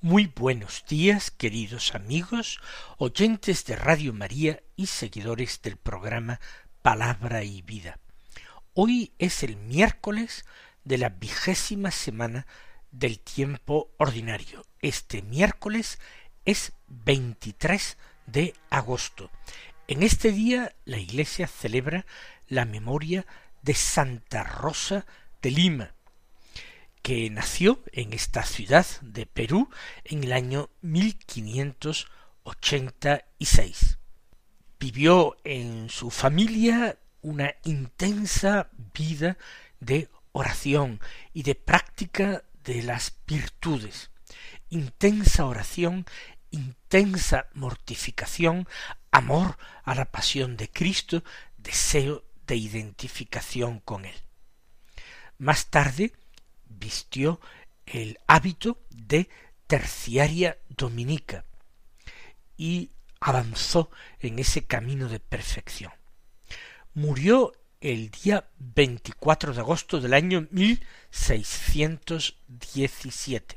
Muy buenos días, queridos amigos, oyentes de Radio María y seguidores del programa Palabra y Vida. Hoy es el miércoles de la vigésima semana del tiempo ordinario. Este miércoles es 23 de agosto. En este día la Iglesia celebra la memoria de Santa Rosa de Lima, que nació en esta ciudad de Perú en el año 1586. Vivió en su familia una intensa vida de oración y de práctica de las virtudes. Intensa oración, intensa mortificación, amor a la pasión de Cristo, deseo de identificación con Él. Más tarde, vistió el hábito de terciaria dominica y avanzó en ese camino de perfección. Murió el día 24 de agosto del año 1617.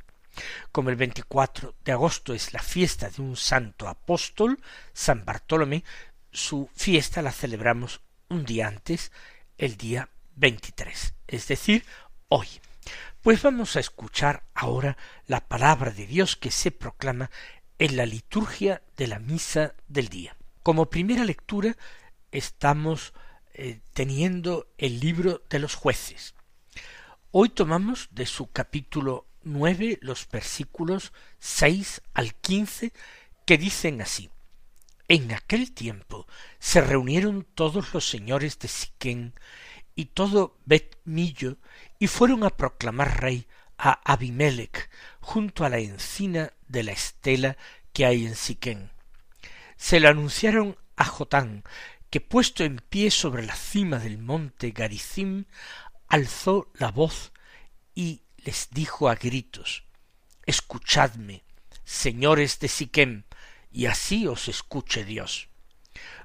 Como el 24 de agosto es la fiesta de un santo apóstol, San Bartolomé, su fiesta la celebramos un día antes, el día 23, es decir, hoy. Pues vamos a escuchar ahora la palabra de Dios que se proclama en la liturgia de la misa del día. Como primera lectura estamos eh, teniendo el libro de los jueces. Hoy tomamos de su capítulo nueve los versículos seis al quince que dicen así En aquel tiempo se reunieron todos los señores de Siquén y todo Bet Millo y fueron a proclamar rey a Abimelech junto a la encina de la estela que hay en Siquén. Se lo anunciaron a Jotán, que puesto en pie sobre la cima del monte Garizim, alzó la voz y les dijo a gritos Escuchadme, señores de Siquem, y así os escuche Dios.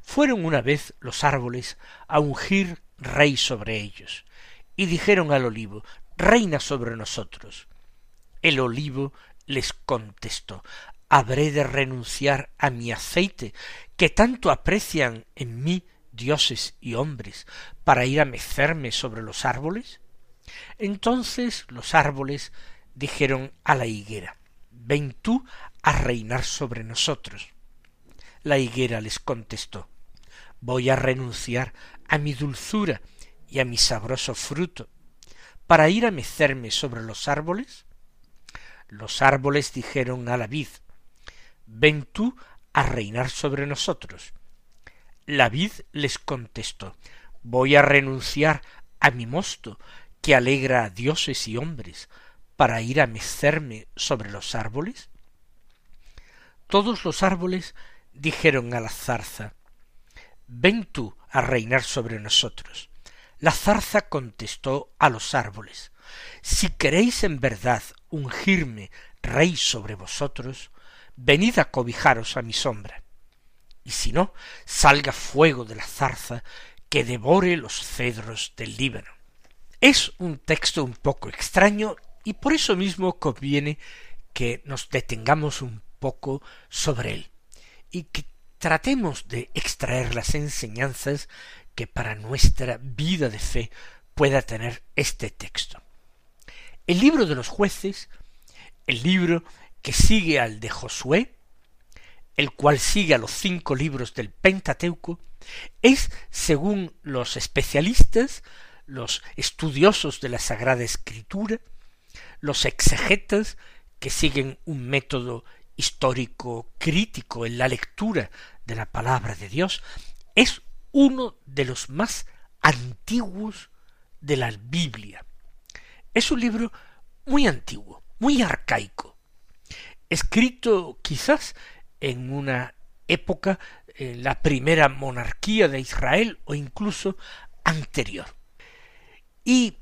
Fueron una vez los árboles a ungir rey sobre ellos, y dijeron al olivo, Reina sobre nosotros. El olivo les contestó, ¿Habré de renunciar a mi aceite, que tanto aprecian en mí dioses y hombres, para ir a mecerme sobre los árboles? Entonces los árboles dijeron a la higuera, Ven tú a reinar sobre nosotros. La higuera les contestó, Voy a renunciar a mi dulzura y a mi sabroso fruto, para ir a mecerme sobre los árboles? Los árboles dijeron a la vid, ven tú a reinar sobre nosotros. La vid les contestó, voy a renunciar a mi mosto, que alegra a dioses y hombres, para ir a mecerme sobre los árboles? Todos los árboles dijeron a la zarza, ven tú a reinar sobre nosotros. La zarza contestó a los árboles, Si queréis en verdad ungirme rey sobre vosotros, venid a cobijaros a mi sombra. Y si no, salga fuego de la zarza que devore los cedros del Líbano. Es un texto un poco extraño y por eso mismo conviene que nos detengamos un poco sobre él y que tratemos de extraer las enseñanzas que para nuestra vida de fe pueda tener este texto. El libro de los jueces, el libro que sigue al de Josué, el cual sigue a los cinco libros del Pentateuco, es, según los especialistas, los estudiosos de la Sagrada Escritura, los exegetas que siguen un método histórico crítico en la lectura de la palabra de Dios, es uno de los más antiguos de la Biblia. Es un libro muy antiguo, muy arcaico, escrito quizás en una época, en la primera monarquía de Israel o incluso anterior. Y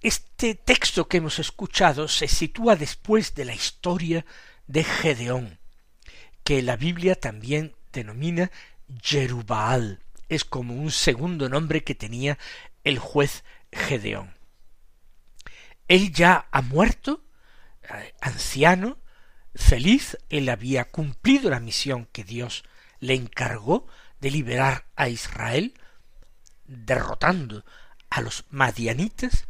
este texto que hemos escuchado se sitúa después de la historia de Gedeón, que la Biblia también denomina Jerubal, es como un segundo nombre que tenía el juez Gedeón. Él ya ha muerto, eh, anciano, feliz, él había cumplido la misión que Dios le encargó de liberar a Israel, derrotando a los madianitas,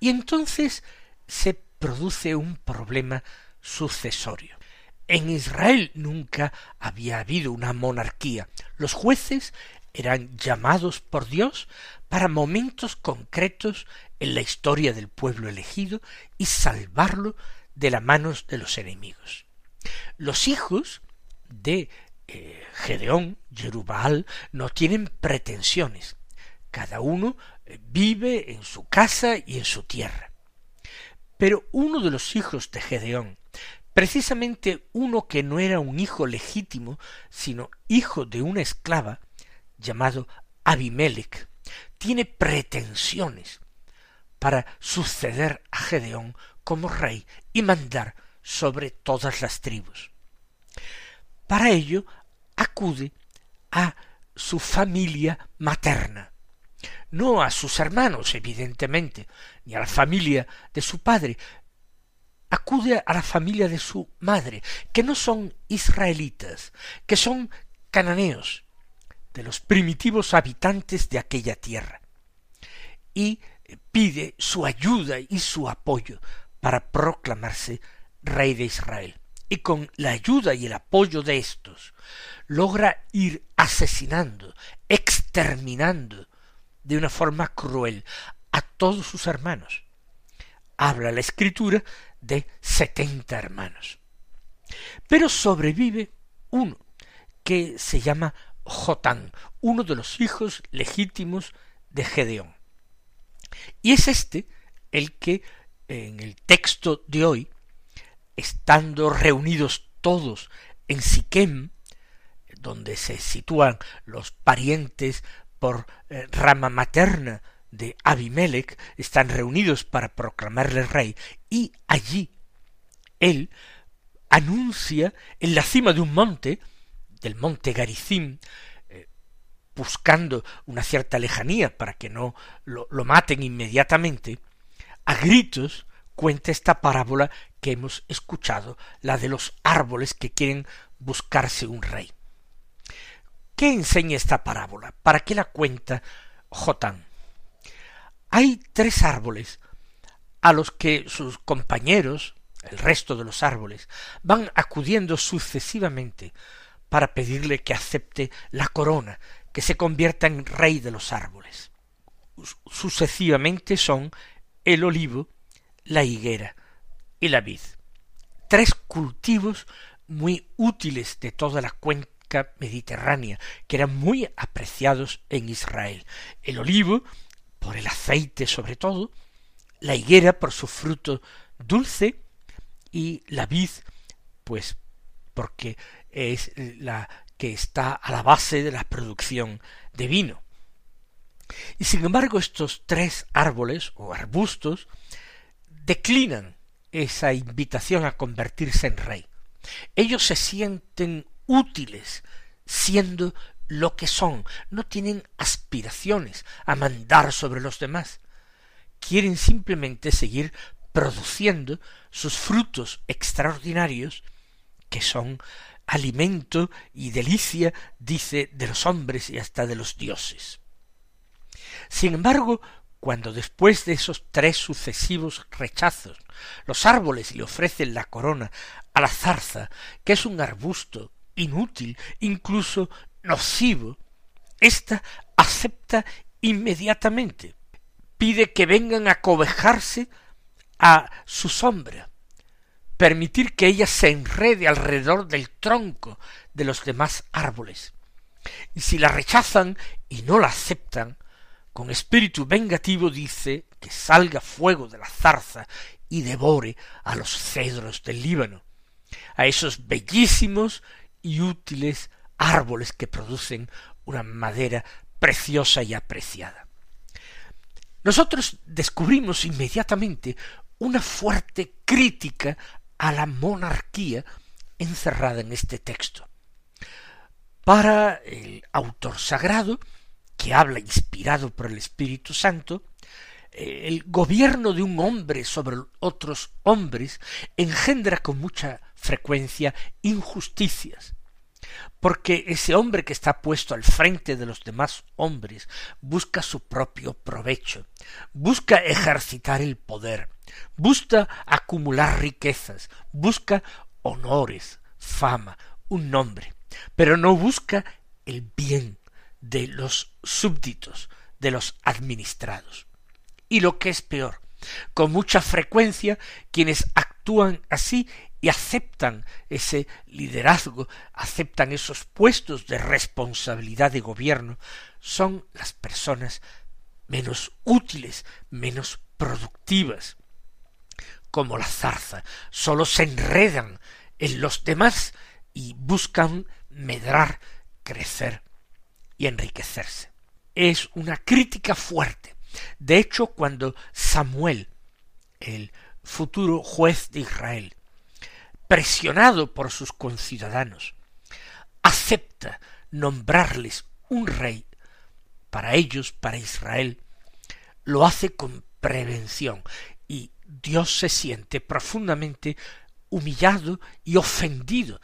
y entonces se produce un problema sucesorio. En Israel nunca había habido una monarquía. Los jueces eran llamados por Dios para momentos concretos en la historia del pueblo elegido y salvarlo de las manos de los enemigos. Los hijos de eh, Gedeón, Jerubal, no tienen pretensiones. Cada uno eh, vive en su casa y en su tierra. Pero uno de los hijos de Gedeón, precisamente uno que no era un hijo legítimo, sino hijo de una esclava, llamado Abimelech, tiene pretensiones para suceder a Gedeón como rey y mandar sobre todas las tribus. Para ello acude a su familia materna, no a sus hermanos, evidentemente, ni a la familia de su padre, acude a la familia de su madre, que no son israelitas, que son cananeos, de los primitivos habitantes de aquella tierra, y pide su ayuda y su apoyo para proclamarse rey de Israel. Y con la ayuda y el apoyo de estos, logra ir asesinando, exterminando de una forma cruel a todos sus hermanos. Habla la escritura de setenta hermanos. Pero sobrevive uno, que se llama Jotán, uno de los hijos legítimos de Gedeón. Y es este el que en el texto de hoy estando reunidos todos en Siquem, donde se sitúan los parientes por eh, rama materna de Abimelech, están reunidos para proclamarle rey, y allí él anuncia en la cima de un monte, del monte Garizim, eh, buscando una cierta lejanía para que no lo, lo maten inmediatamente, a gritos cuenta esta parábola que hemos escuchado, la de los árboles que quieren buscarse un rey. ¿Qué enseña esta parábola? ¿Para qué la cuenta Jotán? Hay tres árboles a los que sus compañeros, el resto de los árboles, van acudiendo sucesivamente para pedirle que acepte la corona, que se convierta en rey de los árboles. Sucesivamente son el olivo, la higuera, y la vid. Tres cultivos muy útiles de toda la cuenca mediterránea, que eran muy apreciados en Israel. El olivo, por el aceite sobre todo, la higuera por su fruto dulce, y la vid, pues porque es la que está a la base de la producción de vino. Y sin embargo estos tres árboles o arbustos declinan esa invitación a convertirse en rey. Ellos se sienten útiles siendo lo que son, no tienen aspiraciones a mandar sobre los demás. Quieren simplemente seguir produciendo sus frutos extraordinarios, que son alimento y delicia, dice, de los hombres y hasta de los dioses. Sin embargo, cuando después de esos tres sucesivos rechazos los árboles le ofrecen la corona a la zarza, que es un arbusto inútil, incluso nocivo, ésta acepta inmediatamente, pide que vengan a cobejarse a su sombra, permitir que ella se enrede alrededor del tronco de los demás árboles. Y si la rechazan y no la aceptan, con espíritu vengativo dice que salga fuego de la zarza y devore a los cedros del Líbano, a esos bellísimos y útiles árboles que producen una madera preciosa y apreciada. Nosotros descubrimos inmediatamente una fuerte crítica a la monarquía encerrada en este texto. Para el autor sagrado, que habla inspirado por el Espíritu Santo, el gobierno de un hombre sobre otros hombres engendra con mucha frecuencia injusticias, porque ese hombre que está puesto al frente de los demás hombres busca su propio provecho, busca ejercitar el poder, busca acumular riquezas, busca honores, fama, un nombre, pero no busca el bien de los súbditos, de los administrados. Y lo que es peor, con mucha frecuencia quienes actúan así y aceptan ese liderazgo, aceptan esos puestos de responsabilidad de gobierno, son las personas menos útiles, menos productivas, como la zarza, sólo se enredan en los demás y buscan medrar, crecer y enriquecerse. Es una crítica fuerte. De hecho, cuando Samuel, el futuro juez de Israel, presionado por sus conciudadanos, acepta nombrarles un rey para ellos, para Israel, lo hace con prevención y Dios se siente profundamente humillado y ofendido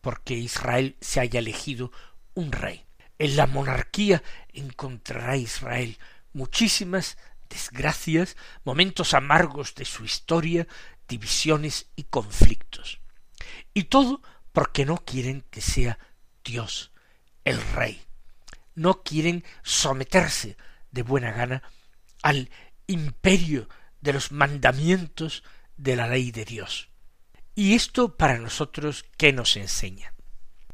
porque Israel se haya elegido un rey. En la monarquía encontrará Israel muchísimas desgracias, momentos amargos de su historia, divisiones y conflictos. Y todo porque no quieren que sea Dios el Rey. No quieren someterse de buena gana al imperio de los mandamientos de la ley de Dios. ¿Y esto para nosotros qué nos enseña?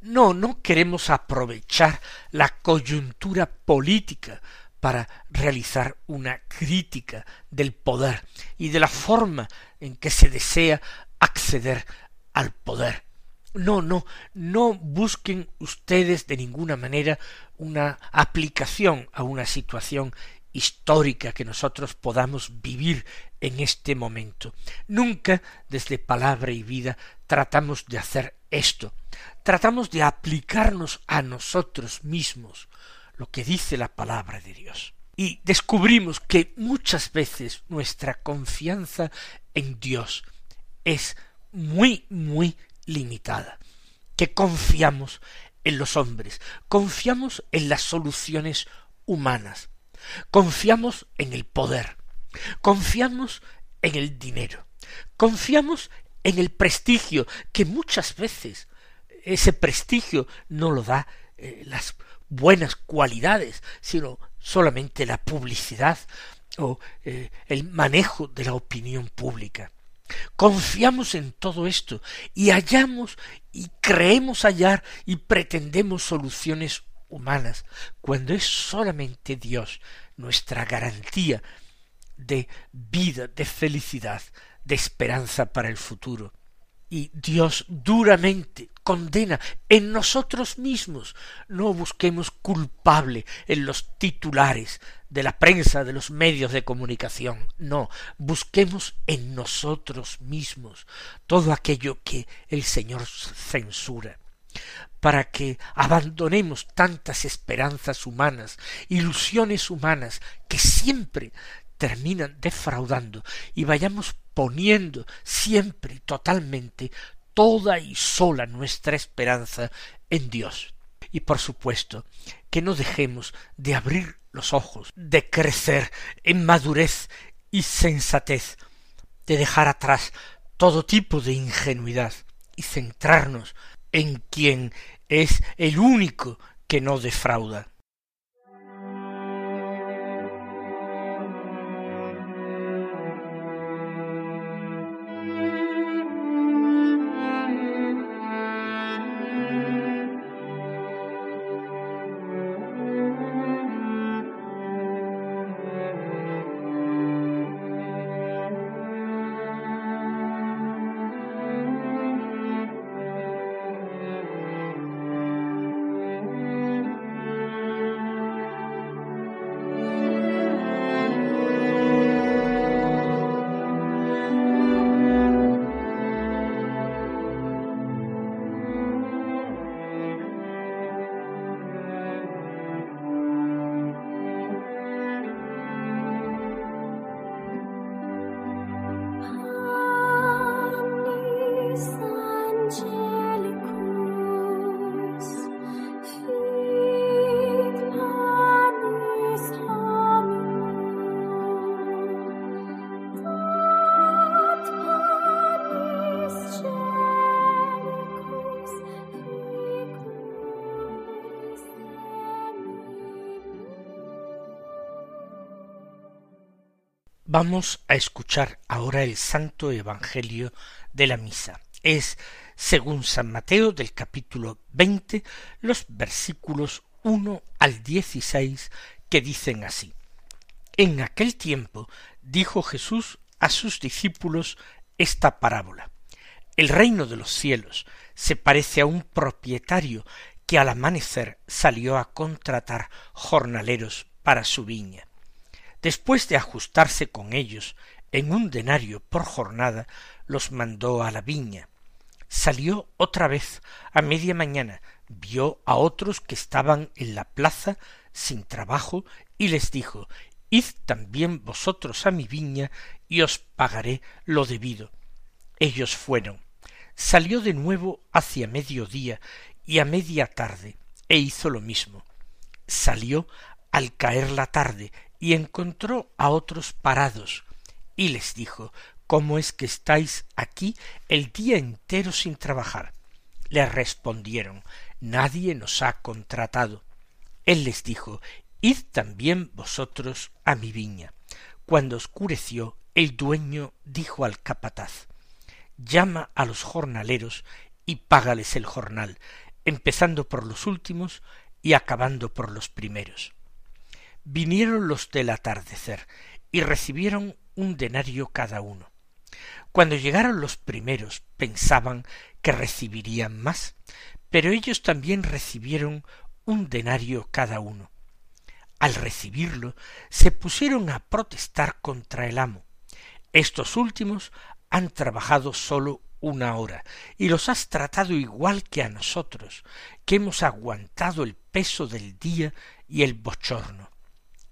No, no queremos aprovechar la coyuntura política para realizar una crítica del poder y de la forma en que se desea acceder al poder. No, no, no busquen ustedes de ninguna manera una aplicación a una situación histórica que nosotros podamos vivir en este momento. Nunca desde palabra y vida tratamos de hacer esto. Tratamos de aplicarnos a nosotros mismos lo que dice la palabra de Dios. Y descubrimos que muchas veces nuestra confianza en Dios es muy, muy limitada, que confiamos en los hombres, confiamos en las soluciones humanas, confiamos en el poder, confiamos en el dinero, confiamos en el prestigio, que muchas veces ese prestigio no lo da eh, las buenas cualidades, sino solamente la publicidad o eh, el manejo de la opinión pública. Confiamos en todo esto y hallamos y creemos hallar y pretendemos soluciones humanas, cuando es solamente Dios nuestra garantía de vida, de felicidad, de esperanza para el futuro. Y Dios duramente condena en nosotros mismos. No busquemos culpable en los titulares de la prensa, de los medios de comunicación. No, busquemos en nosotros mismos todo aquello que el Señor censura para que abandonemos tantas esperanzas humanas, ilusiones humanas que siempre terminan defraudando y vayamos poniendo siempre totalmente toda y sola nuestra esperanza en Dios. Y por supuesto, que no dejemos de abrir los ojos, de crecer en madurez y sensatez, de dejar atrás todo tipo de ingenuidad y centrarnos en quien es el único que no defrauda. Vamos a escuchar ahora el Santo Evangelio de la Misa. Es, según San Mateo, del capítulo veinte, los versículos uno al dieciséis, que dicen así. En aquel tiempo dijo Jesús a sus discípulos esta parábola. El reino de los cielos se parece a un propietario que al amanecer salió a contratar jornaleros para su viña Después de ajustarse con ellos en un denario por jornada, los mandó a la viña. Salió otra vez a media mañana, vio a otros que estaban en la plaza sin trabajo y les dijo Id también vosotros a mi viña y os pagaré lo debido. Ellos fueron. Salió de nuevo hacia mediodía y a media tarde e hizo lo mismo. Salió al caer la tarde y encontró a otros parados, y les dijo ¿Cómo es que estáis aquí el día entero sin trabajar? Le respondieron Nadie nos ha contratado. Él les dijo Id también vosotros a mi viña. Cuando oscureció, el dueño dijo al capataz Llama a los jornaleros y págales el jornal, empezando por los últimos y acabando por los primeros vinieron los del atardecer y recibieron un denario cada uno. Cuando llegaron los primeros pensaban que recibirían más, pero ellos también recibieron un denario cada uno. Al recibirlo se pusieron a protestar contra el amo. Estos últimos han trabajado sólo una hora y los has tratado igual que a nosotros, que hemos aguantado el peso del día y el bochorno.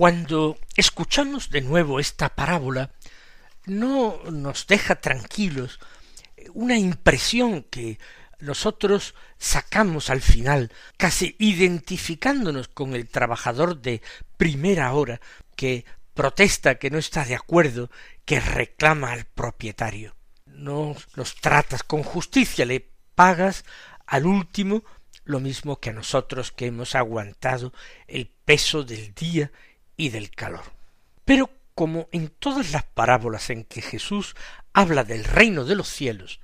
Cuando escuchamos de nuevo esta parábola, no nos deja tranquilos una impresión que nosotros sacamos al final, casi identificándonos con el trabajador de primera hora que protesta que no está de acuerdo, que reclama al propietario. No los tratas con justicia, le pagas al último lo mismo que a nosotros que hemos aguantado el peso del día y del calor. Pero como en todas las parábolas en que Jesús habla del reino de los cielos,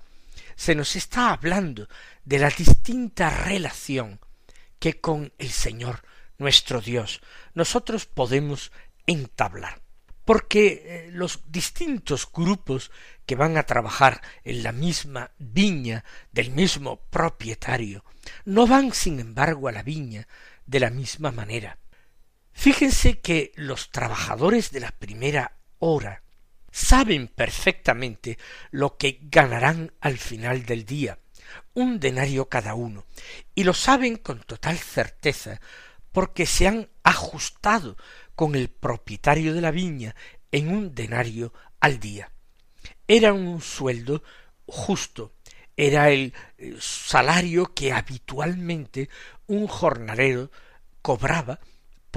se nos está hablando de la distinta relación que con el Señor nuestro Dios nosotros podemos entablar. Porque eh, los distintos grupos que van a trabajar en la misma viña del mismo propietario no van sin embargo a la viña de la misma manera. Fíjense que los trabajadores de la primera hora saben perfectamente lo que ganarán al final del día, un denario cada uno, y lo saben con total certeza porque se han ajustado con el propietario de la viña en un denario al día. Era un sueldo justo, era el eh, salario que habitualmente un jornalero cobraba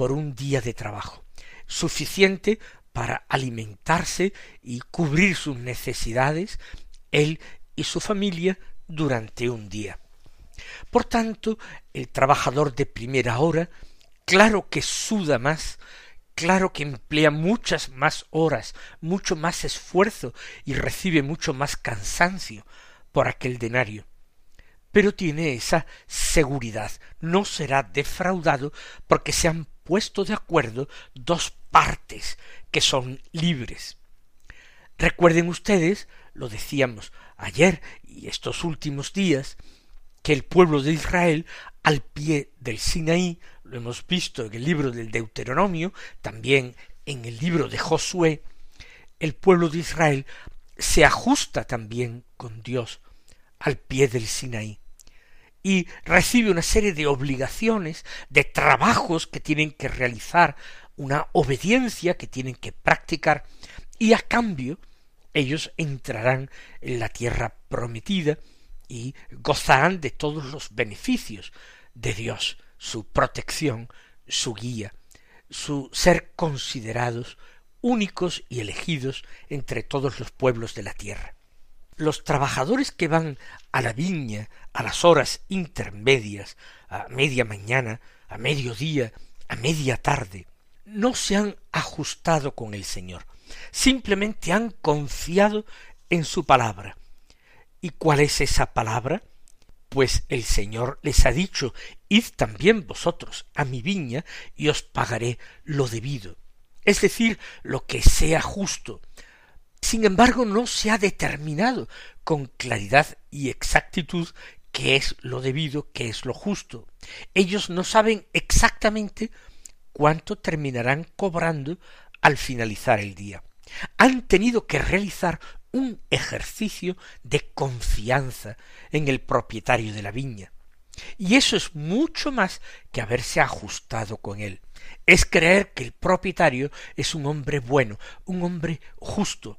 por un día de trabajo, suficiente para alimentarse y cubrir sus necesidades, él y su familia, durante un día. Por tanto, el trabajador de primera hora, claro que suda más, claro que emplea muchas más horas, mucho más esfuerzo y recibe mucho más cansancio por aquel denario pero tiene esa seguridad, no será defraudado porque se han puesto de acuerdo dos partes que son libres. Recuerden ustedes, lo decíamos ayer y estos últimos días, que el pueblo de Israel al pie del Sinaí, lo hemos visto en el libro del Deuteronomio, también en el libro de Josué, el pueblo de Israel se ajusta también con Dios al pie del Sinaí y recibe una serie de obligaciones, de trabajos que tienen que realizar, una obediencia que tienen que practicar, y a cambio ellos entrarán en la tierra prometida y gozarán de todos los beneficios de Dios, su protección, su guía, su ser considerados únicos y elegidos entre todos los pueblos de la tierra. Los trabajadores que van a la viña a las horas intermedias, a media mañana, a mediodía, a media tarde, no se han ajustado con el Señor, simplemente han confiado en su palabra. ¿Y cuál es esa palabra? Pues el Señor les ha dicho, id también vosotros a mi viña y os pagaré lo debido, es decir, lo que sea justo. Sin embargo, no se ha determinado con claridad y exactitud qué es lo debido, qué es lo justo. Ellos no saben exactamente cuánto terminarán cobrando al finalizar el día. Han tenido que realizar un ejercicio de confianza en el propietario de la viña. Y eso es mucho más que haberse ajustado con él. Es creer que el propietario es un hombre bueno, un hombre justo,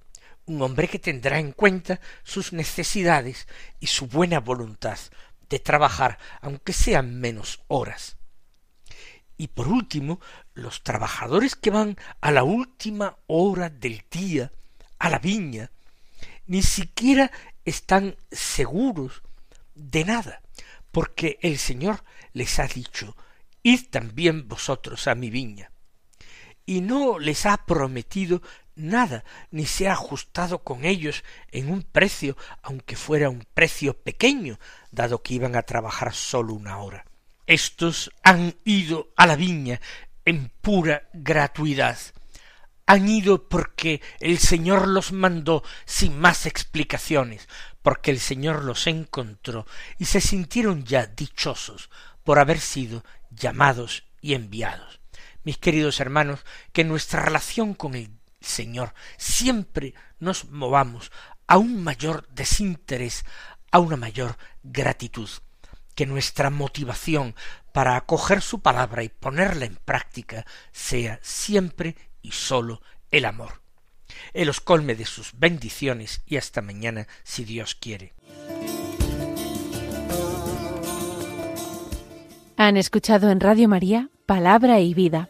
un hombre que tendrá en cuenta sus necesidades y su buena voluntad de trabajar, aunque sean menos horas. Y por último, los trabajadores que van a la última hora del día a la viña, ni siquiera están seguros de nada, porque el Señor les ha dicho, id también vosotros a mi viña. Y no les ha prometido nada, ni se ha ajustado con ellos en un precio, aunque fuera un precio pequeño, dado que iban a trabajar solo una hora. Estos han ido a la viña en pura gratuidad. Han ido porque el Señor los mandó sin más explicaciones, porque el Señor los encontró y se sintieron ya dichosos por haber sido llamados y enviados. Mis queridos hermanos, que nuestra relación con el Señor siempre nos movamos a un mayor desinterés, a una mayor gratitud, que nuestra motivación para acoger su palabra y ponerla en práctica sea siempre y sólo el amor. Él os colme de sus bendiciones y hasta mañana si Dios quiere. Han escuchado en Radio María Palabra y Vida,